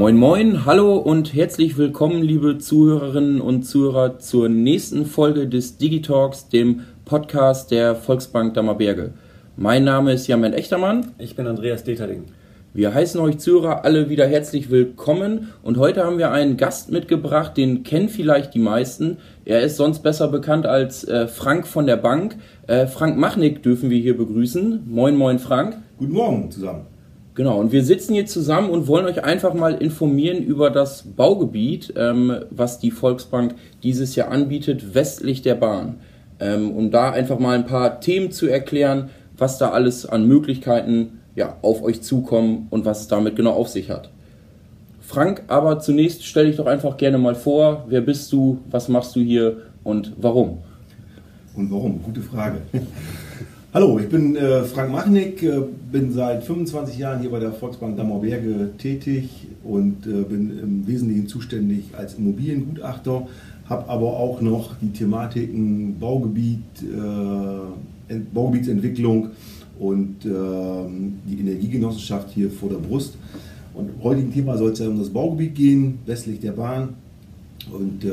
Moin Moin, hallo und herzlich willkommen, liebe Zuhörerinnen und Zuhörer, zur nächsten Folge des Digitalks, dem Podcast der Volksbank Dammerberge. Mein Name ist Jamen Echtermann. Ich bin Andreas Deterling. Wir heißen euch Zuhörer alle wieder herzlich willkommen und heute haben wir einen Gast mitgebracht, den kennen vielleicht die meisten. Er ist sonst besser bekannt als äh, Frank von der Bank. Äh, Frank Machnick dürfen wir hier begrüßen. Moin, moin, Frank. Guten Morgen zusammen. Genau, und wir sitzen hier zusammen und wollen euch einfach mal informieren über das Baugebiet, ähm, was die Volksbank dieses Jahr anbietet, westlich der Bahn. Ähm, um da einfach mal ein paar Themen zu erklären, was da alles an Möglichkeiten ja, auf euch zukommen und was es damit genau auf sich hat. Frank, aber zunächst stell dich doch einfach gerne mal vor, wer bist du, was machst du hier und warum? Und warum? Gute Frage. Hallo, ich bin äh, Frank Machnick, äh, bin seit 25 Jahren hier bei der Volksbank Dammerberge tätig und äh, bin im Wesentlichen zuständig als Immobiliengutachter, habe aber auch noch die Thematiken Baugebiet, äh, Baugebietsentwicklung und ähm, die Energiegenossenschaft hier vor der Brust. Und im heutigen Thema soll es ja um das Baugebiet gehen, westlich der Bahn. Und äh,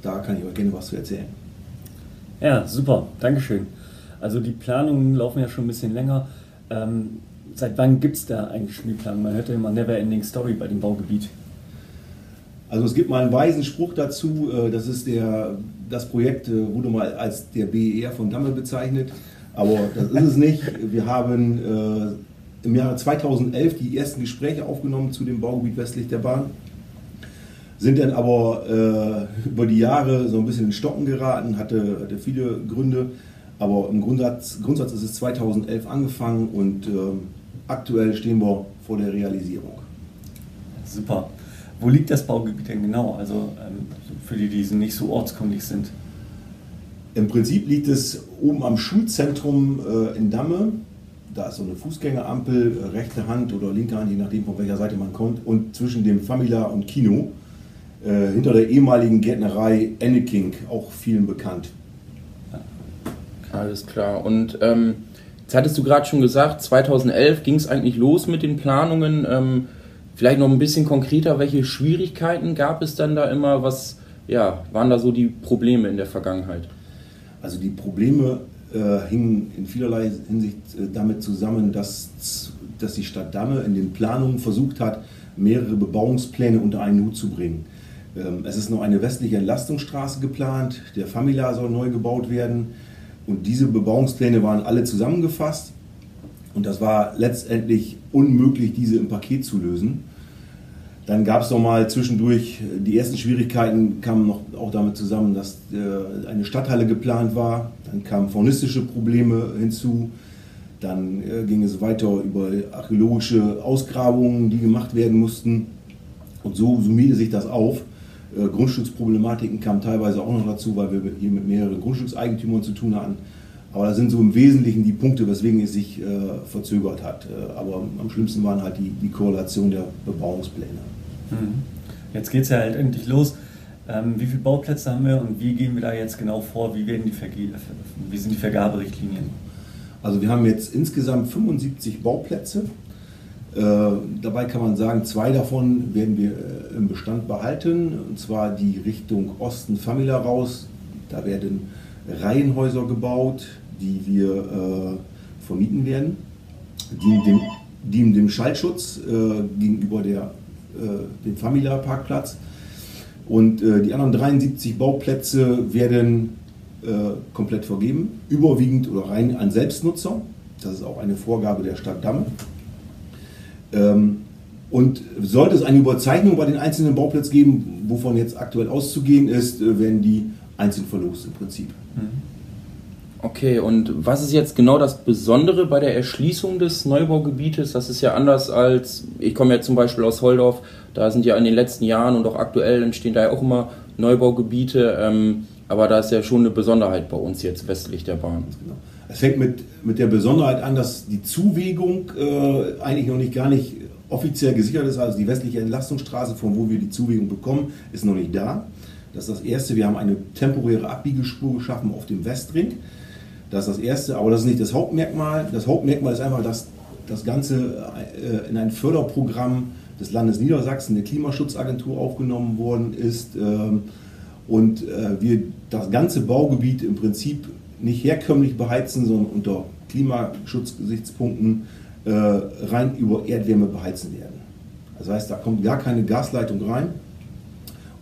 da kann ich euch gerne was zu erzählen. Ja, super, Dankeschön. Also die Planungen laufen ja schon ein bisschen länger. Ähm, seit wann gibt es da eigentlich Spielplan? Man hört ja immer Never Ending Story bei dem Baugebiet. Also es gibt mal einen weisen Spruch dazu, äh, das ist der, das Projekt äh, wurde mal als der BER von Damme bezeichnet. Aber das ist es nicht. Wir haben äh, im Jahre 2011 die ersten Gespräche aufgenommen zu dem Baugebiet westlich der Bahn. Sind dann aber äh, über die Jahre so ein bisschen in Stocken geraten, hatte, hatte viele Gründe. Aber im Grundsatz, Grundsatz ist es 2011 angefangen und äh, aktuell stehen wir vor der Realisierung. Super. Wo liegt das Baugebiet denn genau? Also ähm, für die, die nicht so ortskundig sind. Im Prinzip liegt es oben am Schulzentrum äh, in Damme. Da ist so eine Fußgängerampel, äh, rechte Hand oder linke Hand, je nachdem von welcher Seite man kommt. Und zwischen dem Famila und Kino, äh, hinter der ehemaligen Gärtnerei Enneking, auch vielen bekannt. Alles klar. Und ähm, jetzt hattest du gerade schon gesagt, 2011 ging es eigentlich los mit den Planungen. Ähm, vielleicht noch ein bisschen konkreter, welche Schwierigkeiten gab es dann da immer? Was ja, waren da so die Probleme in der Vergangenheit? Also die Probleme äh, hingen in vielerlei Hinsicht äh, damit zusammen, dass, dass die Stadt Damme in den Planungen versucht hat, mehrere Bebauungspläne unter einen Hut zu bringen. Ähm, es ist noch eine westliche Entlastungsstraße geplant, der Famila soll neu gebaut werden und diese Bebauungspläne waren alle zusammengefasst und das war letztendlich unmöglich, diese im Paket zu lösen. Dann gab es noch mal zwischendurch, die ersten Schwierigkeiten kamen noch auch damit zusammen, dass äh, eine Stadthalle geplant war. Dann kamen faunistische Probleme hinzu. Dann äh, ging es weiter über archäologische Ausgrabungen, die gemacht werden mussten. Und so summierte sich das auf. Äh, Grundstücksproblematiken kamen teilweise auch noch dazu, weil wir hier mit mehreren Grundstückseigentümern zu tun hatten. Aber das sind so im Wesentlichen die Punkte, weswegen es sich äh, verzögert hat. Äh, aber am schlimmsten waren halt die, die Korrelation der Bebauungspläne. Mhm. Jetzt geht es ja halt endlich los. Ähm, wie viele Bauplätze haben wir und wie gehen wir da jetzt genau vor? Wie, werden die Verge wie sind die Vergaberichtlinien? Also wir haben jetzt insgesamt 75 Bauplätze. Äh, dabei kann man sagen, zwei davon werden wir äh, im Bestand behalten, und zwar die Richtung Osten Famila raus. Da werden Reihenhäuser gebaut, die wir äh, vermieten werden, die dem, die dem Schallschutz gegenüber der äh, den Famila-Parkplatz. Und die anderen 73 Bauplätze werden komplett vergeben, überwiegend oder rein an Selbstnutzer. Das ist auch eine Vorgabe der Stadt Damme. Ähm, und sollte es eine Überzeichnung bei den einzelnen Bauplätzen geben, wovon jetzt aktuell auszugehen ist, werden die einzeln verlost im Prinzip. Mhm. Okay, und was ist jetzt genau das Besondere bei der Erschließung des Neubaugebietes? Das ist ja anders als, ich komme ja zum Beispiel aus Holdorf, da sind ja in den letzten Jahren und auch aktuell entstehen da ja auch immer Neubaugebiete, ähm, aber da ist ja schon eine Besonderheit bei uns jetzt westlich der Bahn. Es fängt mit, mit der Besonderheit an, dass die Zuwegung äh, eigentlich noch nicht gar nicht offiziell gesichert ist, also die westliche Entlastungsstraße, von wo wir die Zuwegung bekommen, ist noch nicht da. Das ist das Erste. Wir haben eine temporäre Abbiegespur geschaffen auf dem Westring. Das ist das Erste, aber das ist nicht das Hauptmerkmal. Das Hauptmerkmal ist einfach, dass das Ganze äh, in ein Förderprogramm des Landes Niedersachsen, der Klimaschutzagentur, aufgenommen worden ist ähm, und äh, wir das ganze Baugebiet im Prinzip nicht herkömmlich beheizen, sondern unter Klimaschutzgesichtspunkten äh, rein über Erdwärme beheizen werden. Das heißt, da kommt gar keine Gasleitung rein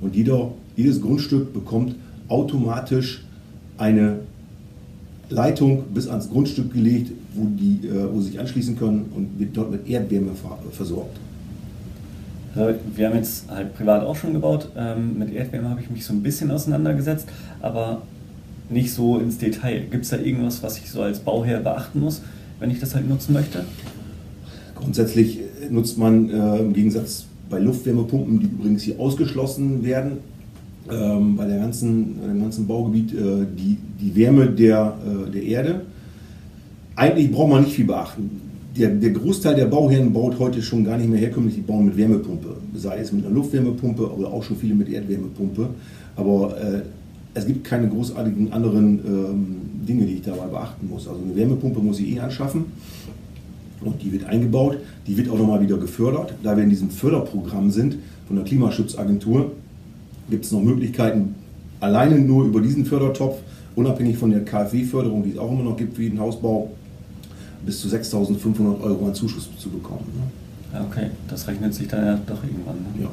und jeder, jedes Grundstück bekommt automatisch eine Leitung bis ans Grundstück gelegt, wo, die, äh, wo sie sich anschließen können und wird dort mit Erdwärme versorgt. Wir haben jetzt halt privat auch schon gebaut. Ähm, mit Erdwärme habe ich mich so ein bisschen auseinandergesetzt, aber nicht so ins Detail. Gibt es da irgendwas, was ich so als Bauherr beachten muss, wenn ich das halt nutzen möchte? Grundsätzlich nutzt man äh, im Gegensatz bei Luftwärmepumpen, die übrigens hier ausgeschlossen werden, ähm, bei, der ganzen, dem ganzen Baugebiet äh, die, die Wärme der, äh, der Erde. Eigentlich braucht man nicht viel beachten. Der, der Großteil der Bauherren baut heute schon gar nicht mehr herkömmlich, die bauen mit Wärmepumpe. Sei es mit einer Luftwärmepumpe oder auch schon viele mit Erdwärmepumpe. Aber äh, es gibt keine großartigen anderen ähm, Dinge, die ich dabei beachten muss. Also eine Wärmepumpe muss ich eh anschaffen und die wird eingebaut. Die wird auch nochmal wieder gefördert. Da wir in diesem Förderprogramm sind von der Klimaschutzagentur, gibt es noch Möglichkeiten, alleine nur über diesen Fördertopf, unabhängig von der KfW-Förderung, die es auch immer noch gibt für jeden Hausbau, bis zu 6.500 Euro an Zuschuss zu bekommen. Ne? Okay, das rechnet sich dann ja doch irgendwann. Ne? Ja,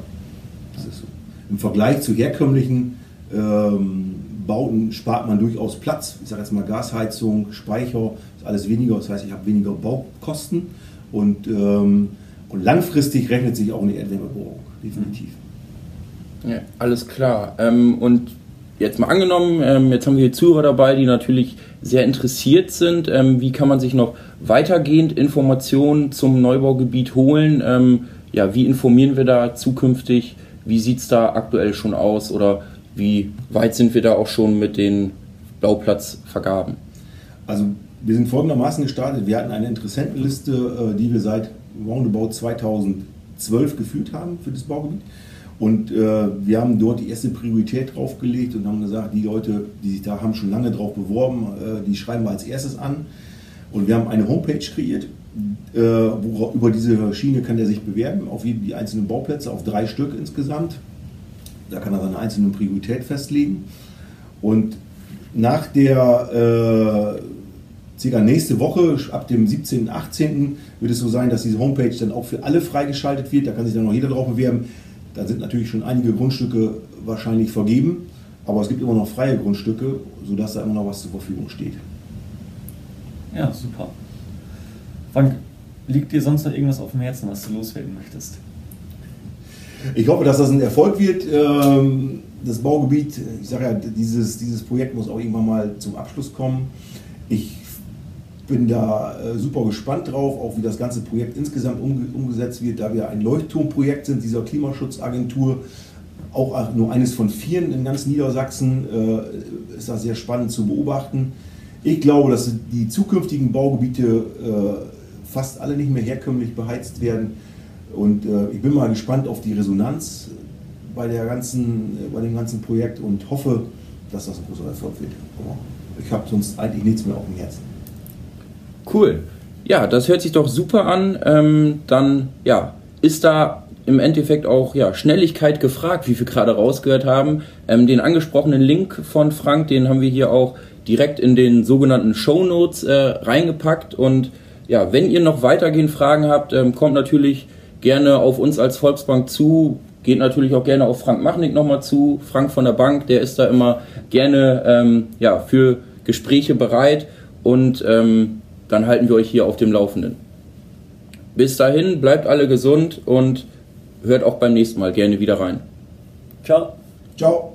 das ist so. Im Vergleich zu herkömmlichen ähm, Bauten spart man durchaus Platz. Ich sage jetzt mal Gasheizung, Speicher, ist alles weniger. Das heißt, ich habe weniger Baukosten und, ähm, und langfristig rechnet sich auch eine Erdwärmebohrung, definitiv. Ja, alles klar. Ähm, und jetzt mal angenommen, ähm, jetzt haben wir hier Zuhörer dabei, die natürlich sehr interessiert sind. Ähm, wie kann man sich noch weitergehend Informationen zum Neubaugebiet holen? Ähm, ja, wie informieren wir da zukünftig? Wie sieht es da aktuell schon aus? Oder wie weit sind wir da auch schon mit den Bauplatzvergaben? Also wir sind folgendermaßen gestartet. Wir hatten eine Interessentenliste, äh, die wir seit Roundabout 2012 geführt haben für das Baugebiet. Und äh, wir haben dort die erste Priorität draufgelegt und haben gesagt, die Leute, die sich da haben schon lange drauf beworben, äh, die schreiben wir als erstes an. Und wir haben eine Homepage kreiert, äh, wo, über diese Schiene kann er sich bewerben, auf die einzelnen Bauplätze, auf drei Stück insgesamt. Da kann er seine einzelne Priorität festlegen. Und nach der äh, circa nächste Woche, ab dem 17., 18. wird es so sein, dass diese Homepage dann auch für alle freigeschaltet wird. Da kann sich dann noch jeder drauf bewerben. Da sind natürlich schon einige Grundstücke wahrscheinlich vergeben, aber es gibt immer noch freie Grundstücke, sodass da immer noch was zur Verfügung steht. Ja, super. Frank, liegt dir sonst noch irgendwas auf dem Herzen, was du loswerden möchtest? Ich hoffe, dass das ein Erfolg wird. Ähm, das Baugebiet, ich sage ja, dieses, dieses Projekt muss auch irgendwann mal zum Abschluss kommen. Ich bin da äh, super gespannt drauf, auch wie das ganze Projekt insgesamt umgesetzt wird, da wir ein Leuchtturmprojekt sind dieser Klimaschutzagentur. Auch nur eines von vielen in ganz Niedersachsen äh, ist das sehr spannend zu beobachten. Ich glaube, dass die zukünftigen Baugebiete äh, fast alle nicht mehr herkömmlich beheizt werden. Und ich bin mal gespannt auf die Resonanz bei, der ganzen, bei dem ganzen Projekt und hoffe, dass das ein großer Erfolg wird. Ich habe sonst eigentlich nichts mehr auf dem Herzen. Cool. Ja, das hört sich doch super an. Ähm, dann ja, ist da im Endeffekt auch ja, Schnelligkeit gefragt, wie wir gerade rausgehört haben. Ähm, den angesprochenen Link von Frank, den haben wir hier auch direkt in den sogenannten Show Notes äh, reingepackt. Und ja, wenn ihr noch weitergehend Fragen habt, ähm, kommt natürlich gerne auf uns als Volksbank zu. Geht natürlich auch gerne auf Frank Machnik nochmal zu. Frank von der Bank, der ist da immer gerne ähm, ja, für Gespräche bereit. Und ähm, dann halten wir euch hier auf dem Laufenden. Bis dahin, bleibt alle gesund und hört auch beim nächsten Mal gerne wieder rein. Ciao. Ciao.